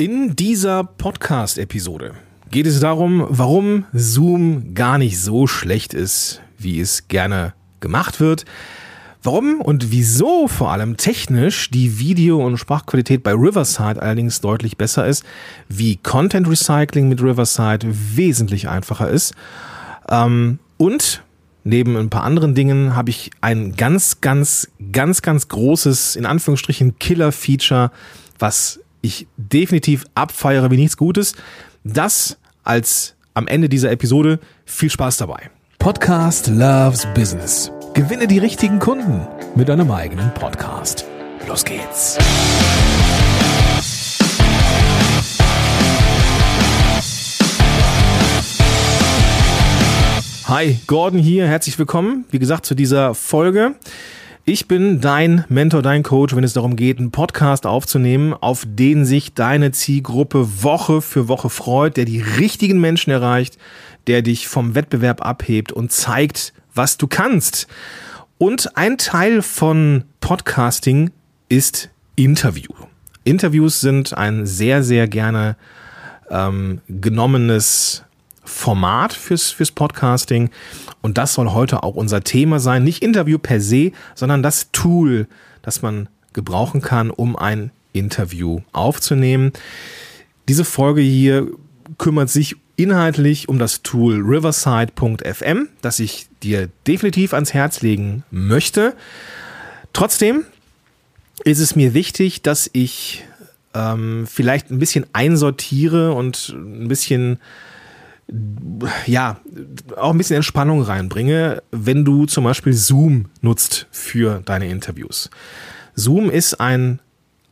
In dieser Podcast-Episode geht es darum, warum Zoom gar nicht so schlecht ist, wie es gerne gemacht wird. Warum und wieso vor allem technisch die Video- und Sprachqualität bei Riverside allerdings deutlich besser ist, wie Content Recycling mit Riverside wesentlich einfacher ist. Ähm, und neben ein paar anderen Dingen habe ich ein ganz, ganz, ganz, ganz großes, in Anführungsstrichen, Killer-Feature, was ich definitiv abfeiere wie nichts Gutes. Das als am Ende dieser Episode. Viel Spaß dabei. Podcast Loves Business. Gewinne die richtigen Kunden mit deinem eigenen Podcast. Los geht's. Hi, Gordon hier. Herzlich willkommen, wie gesagt, zu dieser Folge. Ich bin dein Mentor, dein Coach, wenn es darum geht, einen Podcast aufzunehmen, auf den sich deine Zielgruppe Woche für Woche freut, der die richtigen Menschen erreicht, der dich vom Wettbewerb abhebt und zeigt, was du kannst. Und ein Teil von Podcasting ist Interview. Interviews sind ein sehr, sehr gerne ähm, genommenes Format fürs, fürs Podcasting. Und das soll heute auch unser Thema sein. Nicht Interview per se, sondern das Tool, das man gebrauchen kann, um ein Interview aufzunehmen. Diese Folge hier kümmert sich inhaltlich um das Tool riverside.fm, das ich dir definitiv ans Herz legen möchte. Trotzdem ist es mir wichtig, dass ich ähm, vielleicht ein bisschen einsortiere und ein bisschen ja, auch ein bisschen Entspannung reinbringe, wenn du zum Beispiel Zoom nutzt für deine Interviews. Zoom ist ein,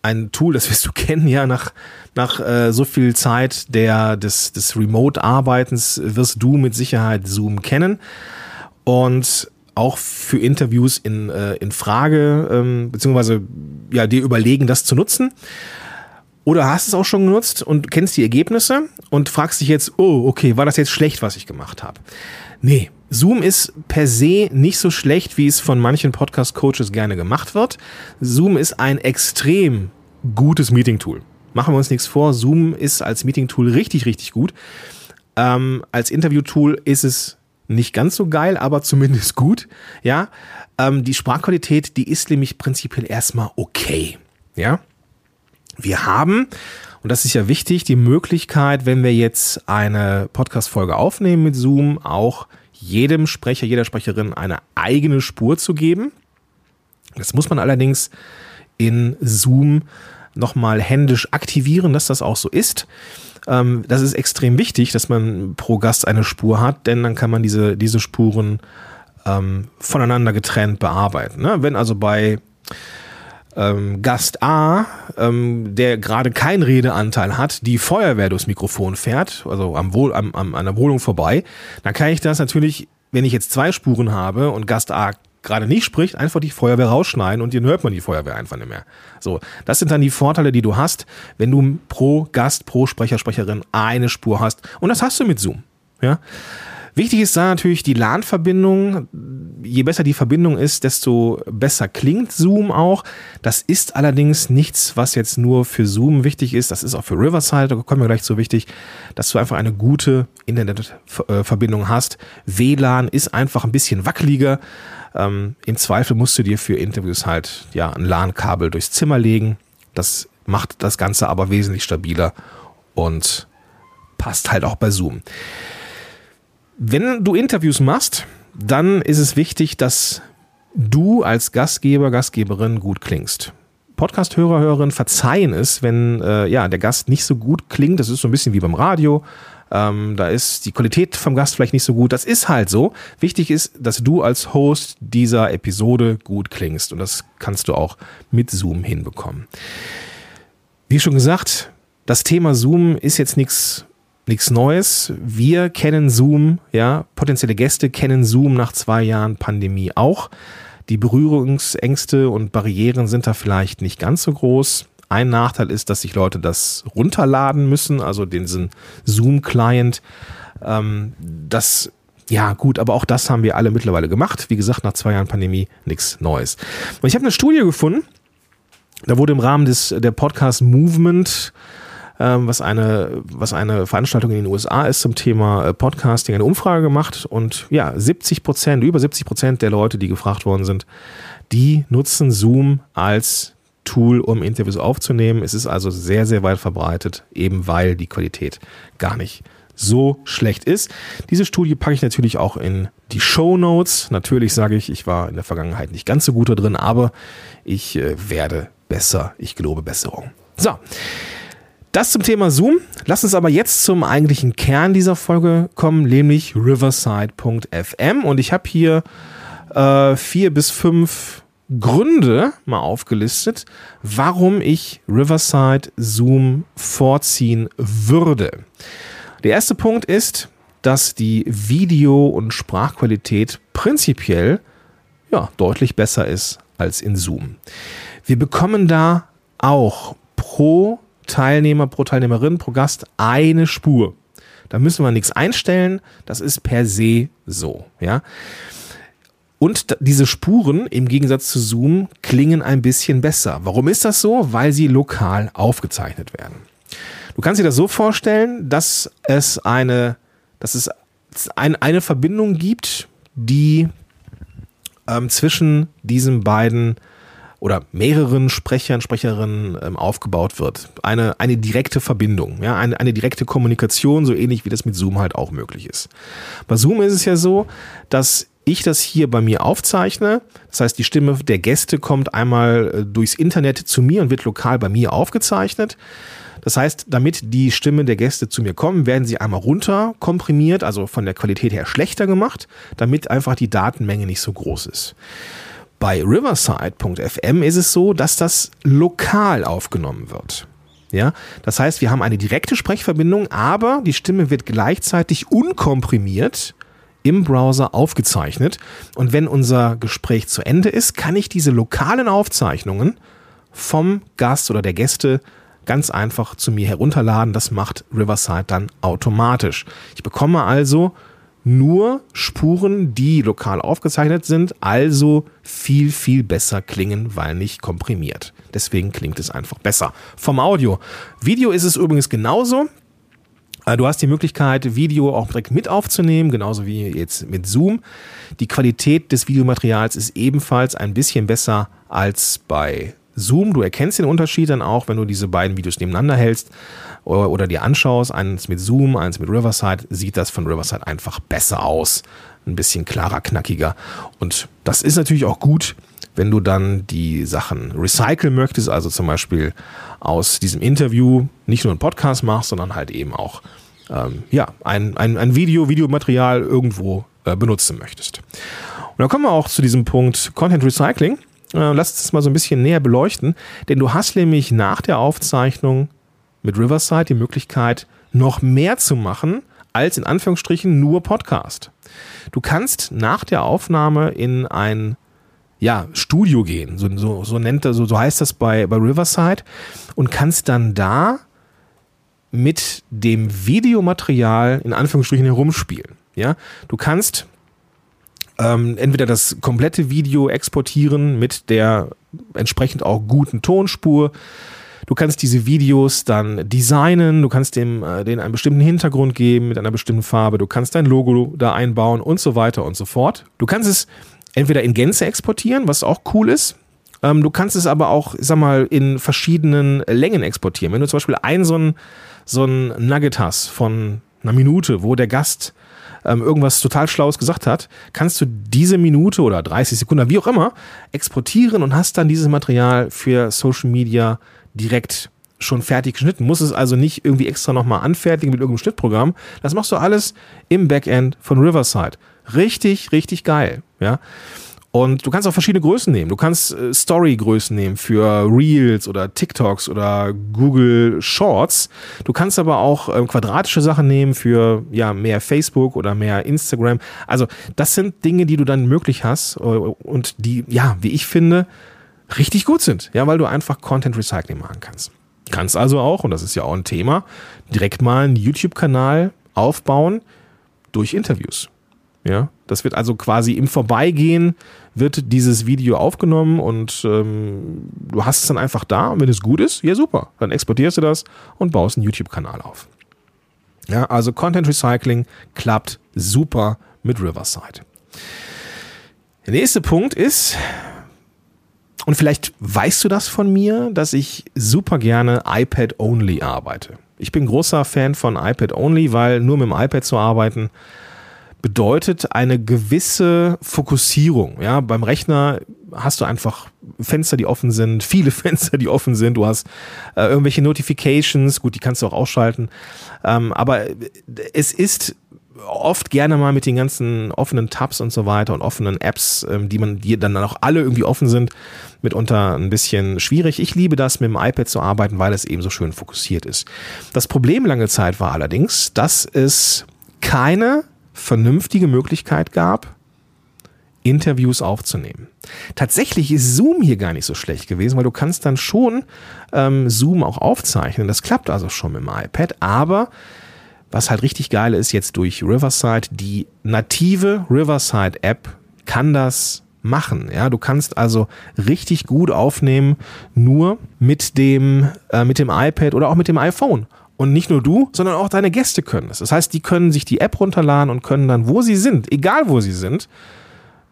ein Tool, das wirst du kennen, ja, nach, nach äh, so viel Zeit der, des, des Remote-Arbeitens wirst du mit Sicherheit Zoom kennen. Und auch für Interviews in, äh, in Frage, ähm, beziehungsweise ja, dir überlegen, das zu nutzen. Oder hast es auch schon genutzt und kennst die Ergebnisse und fragst dich jetzt, oh, okay, war das jetzt schlecht, was ich gemacht habe? Nee, Zoom ist per se nicht so schlecht, wie es von manchen Podcast-Coaches gerne gemacht wird. Zoom ist ein extrem gutes Meeting-Tool. Machen wir uns nichts vor, Zoom ist als Meeting-Tool richtig, richtig gut. Ähm, als Interview-Tool ist es nicht ganz so geil, aber zumindest gut. Ja, ähm, die Sprachqualität, die ist nämlich prinzipiell erstmal okay. Ja, wir haben, und das ist ja wichtig, die Möglichkeit, wenn wir jetzt eine Podcast-Folge aufnehmen mit Zoom, auch jedem Sprecher, jeder Sprecherin eine eigene Spur zu geben. Das muss man allerdings in Zoom nochmal händisch aktivieren, dass das auch so ist. Ähm, das ist extrem wichtig, dass man pro Gast eine Spur hat, denn dann kann man diese, diese Spuren ähm, voneinander getrennt bearbeiten. Ne? Wenn also bei ähm, Gast A, ähm, der gerade keinen Redeanteil hat, die Feuerwehr durchs Mikrofon fährt, also am Wohl, am, am, an der Wohnung vorbei, dann kann ich das natürlich, wenn ich jetzt zwei Spuren habe und Gast A gerade nicht spricht, einfach die Feuerwehr rausschneiden und dann hört man die Feuerwehr einfach nicht mehr. So, das sind dann die Vorteile, die du hast, wenn du pro Gast, pro Sprecher, Sprecherin eine Spur hast. Und das hast du mit Zoom. Ja. Wichtig ist da natürlich die LAN-Verbindung. Je besser die Verbindung ist, desto besser klingt Zoom auch. Das ist allerdings nichts, was jetzt nur für Zoom wichtig ist. Das ist auch für Riverside, da kommen wir gleich zu wichtig, dass du einfach eine gute Internetverbindung hast. WLAN ist einfach ein bisschen wackeliger. Ähm, Im Zweifel musst du dir für Interviews halt ja ein LAN-Kabel durchs Zimmer legen. Das macht das Ganze aber wesentlich stabiler und passt halt auch bei Zoom. Wenn du Interviews machst, dann ist es wichtig, dass du als Gastgeber, Gastgeberin gut klingst. Podcast-Hörer, Hörerinnen verzeihen es, wenn äh, ja, der Gast nicht so gut klingt. Das ist so ein bisschen wie beim Radio. Ähm, da ist die Qualität vom Gast vielleicht nicht so gut. Das ist halt so. Wichtig ist, dass du als Host dieser Episode gut klingst. Und das kannst du auch mit Zoom hinbekommen. Wie schon gesagt, das Thema Zoom ist jetzt nichts nichts Neues. Wir kennen Zoom, ja, potenzielle Gäste kennen Zoom nach zwei Jahren Pandemie auch. Die Berührungsängste und Barrieren sind da vielleicht nicht ganz so groß. Ein Nachteil ist, dass sich Leute das runterladen müssen, also diesen Zoom-Client. Ähm, das, ja gut, aber auch das haben wir alle mittlerweile gemacht. Wie gesagt, nach zwei Jahren Pandemie nichts Neues. Und ich habe eine Studie gefunden, da wurde im Rahmen des, der Podcast Movement ähm, was, eine, was eine Veranstaltung in den USA ist zum Thema äh, Podcasting, eine Umfrage gemacht und ja, 70 Prozent, über 70 Prozent der Leute, die gefragt worden sind, die nutzen Zoom als Tool, um Interviews aufzunehmen. Es ist also sehr, sehr weit verbreitet, eben weil die Qualität gar nicht so schlecht ist. Diese Studie packe ich natürlich auch in die Show Notes. Natürlich sage ich, ich war in der Vergangenheit nicht ganz so gut da drin, aber ich äh, werde besser. Ich gelobe Besserung. So. Das zum Thema Zoom. Lass uns aber jetzt zum eigentlichen Kern dieser Folge kommen, nämlich riverside.fm. Und ich habe hier äh, vier bis fünf Gründe mal aufgelistet, warum ich Riverside Zoom vorziehen würde. Der erste Punkt ist, dass die Video- und Sprachqualität prinzipiell ja, deutlich besser ist als in Zoom. Wir bekommen da auch pro Teilnehmer, pro Teilnehmerin, pro Gast eine Spur. Da müssen wir nichts einstellen, das ist per se so, ja. Und diese Spuren im Gegensatz zu Zoom klingen ein bisschen besser. Warum ist das so? Weil sie lokal aufgezeichnet werden. Du kannst dir das so vorstellen, dass es eine, dass es ein, eine Verbindung gibt, die ähm, zwischen diesen beiden oder mehreren Sprechern, Sprecherinnen ähm, aufgebaut wird. Eine, eine direkte Verbindung, ja, eine, eine direkte Kommunikation, so ähnlich wie das mit Zoom halt auch möglich ist. Bei Zoom ist es ja so, dass ich das hier bei mir aufzeichne. Das heißt, die Stimme der Gäste kommt einmal äh, durchs Internet zu mir und wird lokal bei mir aufgezeichnet. Das heißt, damit die Stimmen der Gäste zu mir kommen, werden sie einmal runter komprimiert, also von der Qualität her schlechter gemacht, damit einfach die Datenmenge nicht so groß ist. Bei Riverside.fm ist es so, dass das lokal aufgenommen wird. Ja, das heißt, wir haben eine direkte Sprechverbindung, aber die Stimme wird gleichzeitig unkomprimiert im Browser aufgezeichnet. Und wenn unser Gespräch zu Ende ist, kann ich diese lokalen Aufzeichnungen vom Gast oder der Gäste ganz einfach zu mir herunterladen. Das macht Riverside dann automatisch. Ich bekomme also nur Spuren, die lokal aufgezeichnet sind, also viel, viel besser klingen, weil nicht komprimiert. Deswegen klingt es einfach besser. Vom Audio. Video ist es übrigens genauso. Äh, du hast die Möglichkeit, Video auch direkt mit aufzunehmen, genauso wie jetzt mit Zoom. Die Qualität des Videomaterials ist ebenfalls ein bisschen besser als bei Zoom. Du erkennst den Unterschied dann auch, wenn du diese beiden Videos nebeneinander hältst oder, oder dir anschaust. Eins mit Zoom, eins mit Riverside, sieht das von Riverside einfach besser aus. Ein bisschen klarer, knackiger. Und das ist natürlich auch gut, wenn du dann die Sachen recyceln möchtest, also zum Beispiel aus diesem Interview nicht nur einen Podcast machst, sondern halt eben auch ähm, ja, ein, ein, ein Video, Videomaterial irgendwo äh, benutzen möchtest. Und dann kommen wir auch zu diesem Punkt Content Recycling. Äh, lass uns das mal so ein bisschen näher beleuchten, denn du hast nämlich nach der Aufzeichnung mit Riverside die Möglichkeit, noch mehr zu machen als in Anführungsstrichen nur Podcast. Du kannst nach der Aufnahme in ein ja, Studio gehen, so, so, so nennt so, so heißt das bei, bei Riverside, und kannst dann da mit dem Videomaterial in Anführungsstrichen herumspielen. Ja, du kannst ähm, entweder das komplette Video exportieren mit der entsprechend auch guten Tonspur. Du kannst diese Videos dann designen, du kannst dem äh, denen einen bestimmten Hintergrund geben mit einer bestimmten Farbe, du kannst dein Logo da einbauen und so weiter und so fort. Du kannst es entweder in Gänze exportieren, was auch cool ist. Ähm, du kannst es aber auch, sag mal, in verschiedenen Längen exportieren. Wenn du zum Beispiel ein, so ein Nugget hast von einer Minute, wo der Gast ähm, irgendwas total Schlaues gesagt hat, kannst du diese Minute oder 30 Sekunden, wie auch immer, exportieren und hast dann dieses Material für Social Media direkt schon fertig geschnitten. Muss es also nicht irgendwie extra nochmal anfertigen mit irgendeinem Schnittprogramm. Das machst du alles im Backend von Riverside. Richtig, richtig geil. Ja. Und du kannst auch verschiedene Größen nehmen. Du kannst äh, Story-Größen nehmen für Reels oder TikToks oder Google Shorts. Du kannst aber auch ähm, quadratische Sachen nehmen für ja mehr Facebook oder mehr Instagram. Also das sind Dinge, die du dann möglich hast äh, und die, ja, wie ich finde, richtig gut sind. Ja, weil du einfach Content Recycling machen kannst. Kannst also auch, und das ist ja auch ein Thema, direkt mal einen YouTube-Kanal aufbauen durch Interviews. Ja, das wird also quasi im Vorbeigehen wird dieses Video aufgenommen und ähm, du hast es dann einfach da und wenn es gut ist, ja super, dann exportierst du das und baust einen YouTube-Kanal auf. Ja, also Content Recycling klappt super mit Riverside. Der nächste Punkt ist, und vielleicht weißt du das von mir, dass ich super gerne iPad-only arbeite. Ich bin großer Fan von iPad-only, weil nur mit dem iPad zu arbeiten bedeutet eine gewisse Fokussierung. Ja, beim Rechner hast du einfach Fenster, die offen sind, viele Fenster, die offen sind. Du hast äh, irgendwelche Notifications, gut, die kannst du auch ausschalten. Ähm, aber es ist oft gerne mal mit den ganzen offenen Tabs und so weiter und offenen Apps, ähm, die man, die dann auch alle irgendwie offen sind, mitunter ein bisschen schwierig. Ich liebe das, mit dem iPad zu arbeiten, weil es eben so schön fokussiert ist. Das Problem lange Zeit war allerdings, dass es keine vernünftige Möglichkeit gab, Interviews aufzunehmen. Tatsächlich ist Zoom hier gar nicht so schlecht gewesen, weil du kannst dann schon ähm, Zoom auch aufzeichnen. Das klappt also schon mit dem iPad, aber was halt richtig geil ist, jetzt durch Riverside, die native Riverside-App kann das machen. Ja, du kannst also richtig gut aufnehmen, nur mit dem, äh, mit dem iPad oder auch mit dem iPhone. Und nicht nur du, sondern auch deine Gäste können es. Das heißt, die können sich die App runterladen und können dann, wo sie sind, egal wo sie sind,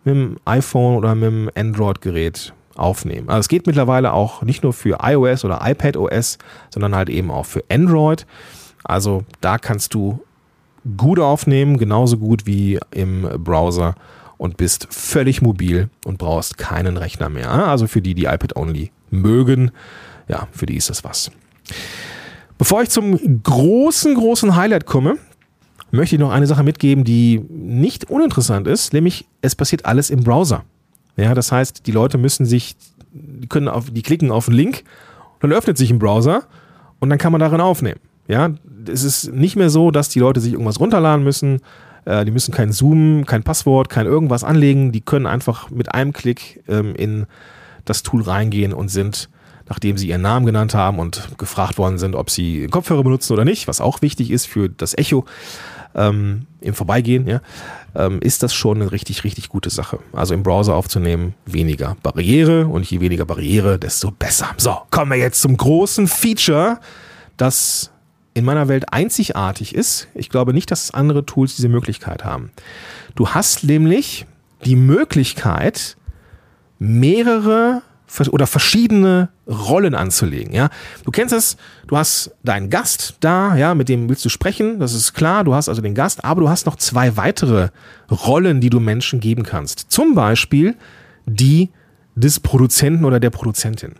mit dem iPhone oder mit dem Android-Gerät aufnehmen. Also es geht mittlerweile auch nicht nur für iOS oder iPadOS, sondern halt eben auch für Android. Also da kannst du gut aufnehmen, genauso gut wie im Browser und bist völlig mobil und brauchst keinen Rechner mehr. Also für die, die iPad-only mögen, ja, für die ist das was. Bevor ich zum großen, großen Highlight komme, möchte ich noch eine Sache mitgeben, die nicht uninteressant ist, nämlich es passiert alles im Browser. Ja, das heißt, die Leute müssen sich, die können auf, die klicken auf einen Link, dann öffnet sich ein Browser und dann kann man darin aufnehmen. Ja, es ist nicht mehr so, dass die Leute sich irgendwas runterladen müssen. Äh, die müssen kein Zoom, kein Passwort, kein irgendwas anlegen. Die können einfach mit einem Klick ähm, in das Tool reingehen und sind, nachdem sie ihren Namen genannt haben und gefragt worden sind, ob sie Kopfhörer benutzen oder nicht, was auch wichtig ist für das Echo ähm, im Vorbeigehen, ja, ähm, ist das schon eine richtig, richtig gute Sache. Also im Browser aufzunehmen, weniger Barriere und je weniger Barriere, desto besser. So, kommen wir jetzt zum großen Feature, das in meiner Welt einzigartig ist. Ich glaube nicht, dass andere Tools diese Möglichkeit haben. Du hast nämlich die Möglichkeit, mehrere oder verschiedene Rollen anzulegen, ja. Du kennst es, du hast deinen Gast da, ja, mit dem willst du sprechen, das ist klar, du hast also den Gast, aber du hast noch zwei weitere Rollen, die du Menschen geben kannst. Zum Beispiel die des Produzenten oder der Produzentin.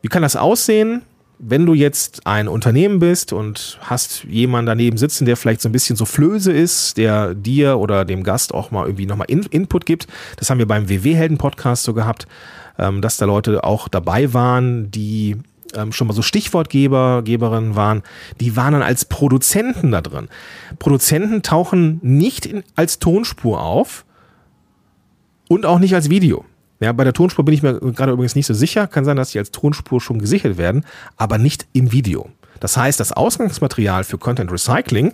Wie kann das aussehen? wenn du jetzt ein Unternehmen bist und hast jemanden daneben sitzen, der vielleicht so ein bisschen so Flöse ist, der dir oder dem Gast auch mal irgendwie nochmal In Input gibt, das haben wir beim WW-Helden-Podcast so gehabt, ähm, dass da Leute auch dabei waren, die ähm, schon mal so Stichwortgeber, Geberinnen waren, die waren dann als Produzenten da drin. Produzenten tauchen nicht in, als Tonspur auf und auch nicht als Video. Ja, bei der Tonspur bin ich mir gerade übrigens nicht so sicher. Kann sein, dass die als Tonspur schon gesichert werden, aber nicht im Video. Das heißt, das Ausgangsmaterial für Content Recycling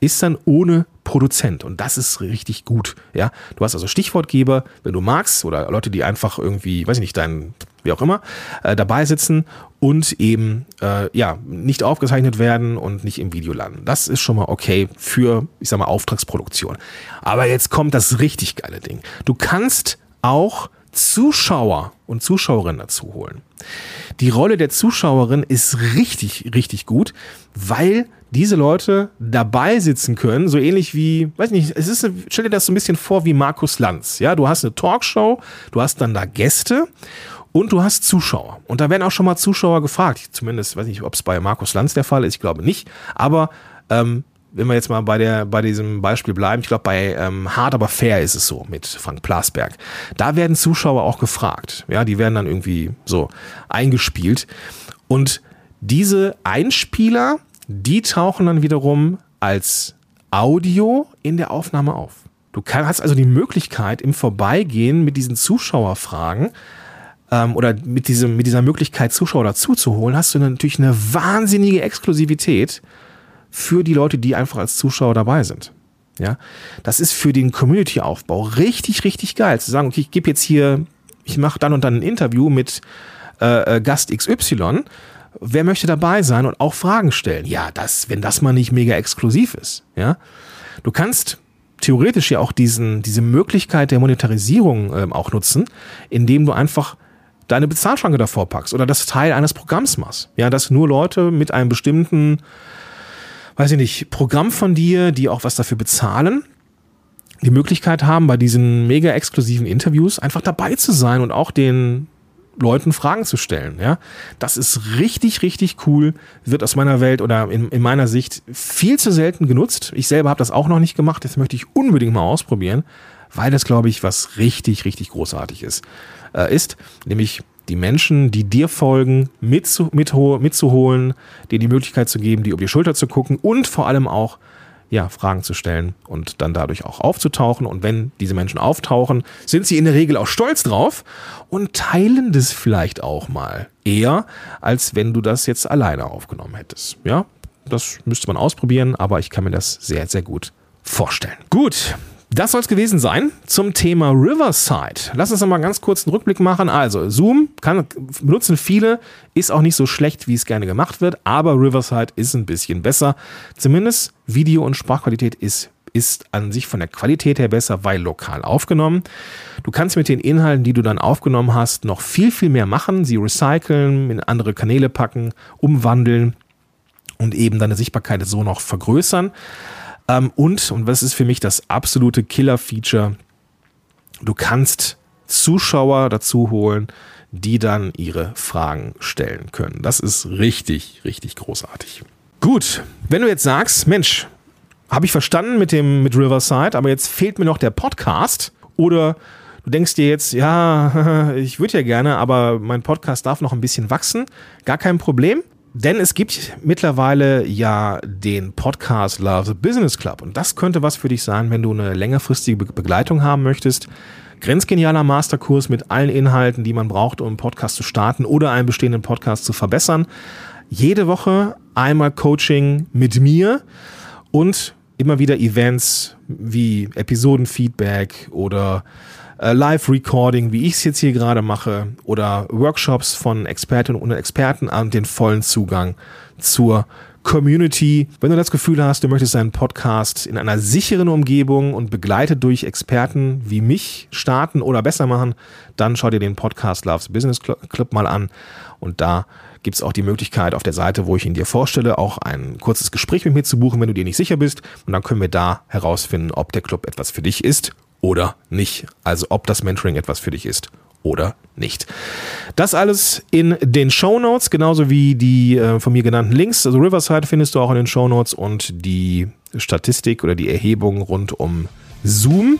ist dann ohne Produzent und das ist richtig gut. Ja, du hast also Stichwortgeber, wenn du magst oder Leute, die einfach irgendwie, weiß ich nicht, dein wie auch immer äh, dabei sitzen und eben äh, ja nicht aufgezeichnet werden und nicht im Video landen. Das ist schon mal okay für, ich sag mal, Auftragsproduktion. Aber jetzt kommt das richtig geile Ding. Du kannst auch Zuschauer und Zuschauerinnen dazu holen. Die Rolle der Zuschauerin ist richtig, richtig gut, weil diese Leute dabei sitzen können, so ähnlich wie, weiß nicht, es ist, stell dir das so ein bisschen vor wie Markus Lanz. Ja, du hast eine Talkshow, du hast dann da Gäste und du hast Zuschauer. Und da werden auch schon mal Zuschauer gefragt. Zumindest, weiß nicht, ob es bei Markus Lanz der Fall ist, ich glaube nicht. Aber ähm, wenn wir jetzt mal bei, der, bei diesem Beispiel bleiben, ich glaube, bei ähm, Hard aber fair ist es so mit Frank Plasberg. Da werden Zuschauer auch gefragt. Ja, die werden dann irgendwie so eingespielt. Und diese Einspieler, die tauchen dann wiederum als Audio in der Aufnahme auf. Du hast also die Möglichkeit, im Vorbeigehen mit diesen Zuschauerfragen ähm, oder mit, diesem, mit dieser Möglichkeit, Zuschauer dazu zu holen, hast du natürlich eine wahnsinnige Exklusivität für die Leute, die einfach als Zuschauer dabei sind. Ja, das ist für den Community-Aufbau richtig, richtig geil. Zu sagen, okay, ich gebe jetzt hier, ich mache dann und dann ein Interview mit äh, äh Gast XY. Wer möchte dabei sein und auch Fragen stellen? Ja, das, wenn das mal nicht mega exklusiv ist. Ja, du kannst theoretisch ja auch diesen, diese Möglichkeit der Monetarisierung ähm, auch nutzen, indem du einfach deine Bezahlschranke davor packst oder das Teil eines Programms machst. Ja, dass nur Leute mit einem bestimmten, weiß ich nicht, Programm von dir, die auch was dafür bezahlen, die Möglichkeit haben, bei diesen mega exklusiven Interviews einfach dabei zu sein und auch den Leuten Fragen zu stellen. Ja, das ist richtig, richtig cool. Wird aus meiner Welt oder in, in meiner Sicht viel zu selten genutzt. Ich selber habe das auch noch nicht gemacht. Das möchte ich unbedingt mal ausprobieren, weil das, glaube ich, was richtig, richtig großartig ist. Äh, ist nämlich die Menschen, die dir folgen, mitzu, mitzuholen, dir die Möglichkeit zu geben, die über die Schulter zu gucken und vor allem auch ja, Fragen zu stellen und dann dadurch auch aufzutauchen. Und wenn diese Menschen auftauchen, sind sie in der Regel auch stolz drauf und teilen das vielleicht auch mal eher, als wenn du das jetzt alleine aufgenommen hättest. Ja, das müsste man ausprobieren, aber ich kann mir das sehr, sehr gut vorstellen. Gut, das soll es gewesen sein zum Thema Riverside. Lass uns noch mal ganz kurz einen Rückblick machen. Also, Zoom kann, benutzen viele, ist auch nicht so schlecht, wie es gerne gemacht wird, aber Riverside ist ein bisschen besser. Zumindest Video- und Sprachqualität ist ist an sich von der Qualität her besser, weil lokal aufgenommen. Du kannst mit den Inhalten, die du dann aufgenommen hast, noch viel, viel mehr machen, sie recyceln, in andere Kanäle packen, umwandeln und eben deine Sichtbarkeit so noch vergrößern. Ähm, und, und was ist für mich das absolute Killer-Feature, du kannst Zuschauer dazu holen, die dann ihre Fragen stellen können. Das ist richtig, richtig großartig. Gut, wenn du jetzt sagst, Mensch, habe ich verstanden mit dem mit Riverside, aber jetzt fehlt mir noch der Podcast oder du denkst dir jetzt, ja, ich würde ja gerne, aber mein Podcast darf noch ein bisschen wachsen, gar kein Problem. Denn es gibt mittlerweile ja den Podcast Love the Business Club und das könnte was für dich sein, wenn du eine längerfristige Begleitung haben möchtest. Grenzgenialer Masterkurs mit allen Inhalten, die man braucht, um einen Podcast zu starten oder einen bestehenden Podcast zu verbessern. Jede Woche einmal Coaching mit mir und immer wieder Events wie Episodenfeedback oder äh, Live-Recording, wie ich es jetzt hier gerade mache, oder Workshops von Expertinnen und Experten an den vollen Zugang zur Community. Wenn du das Gefühl hast, du möchtest einen Podcast in einer sicheren Umgebung und begleitet durch Experten wie mich starten oder besser machen, dann schau dir den Podcast Loves Business Club mal an. Und da gibt es auch die Möglichkeit auf der Seite, wo ich ihn dir vorstelle, auch ein kurzes Gespräch mit mir zu buchen, wenn du dir nicht sicher bist. Und dann können wir da herausfinden, ob der Club etwas für dich ist oder nicht. Also ob das Mentoring etwas für dich ist oder nicht. Das alles in den Show Notes, genauso wie die äh, von mir genannten Links. Also Riverside findest du auch in den Show Notes und die Statistik oder die Erhebung rund um Zoom.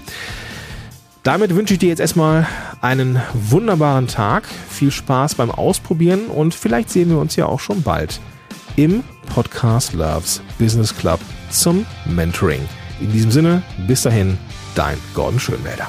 Damit wünsche ich dir jetzt erstmal einen wunderbaren Tag, viel Spaß beim Ausprobieren und vielleicht sehen wir uns ja auch schon bald im Podcast Loves Business Club zum Mentoring. In diesem Sinne, bis dahin, dein Gordon Schönwälder.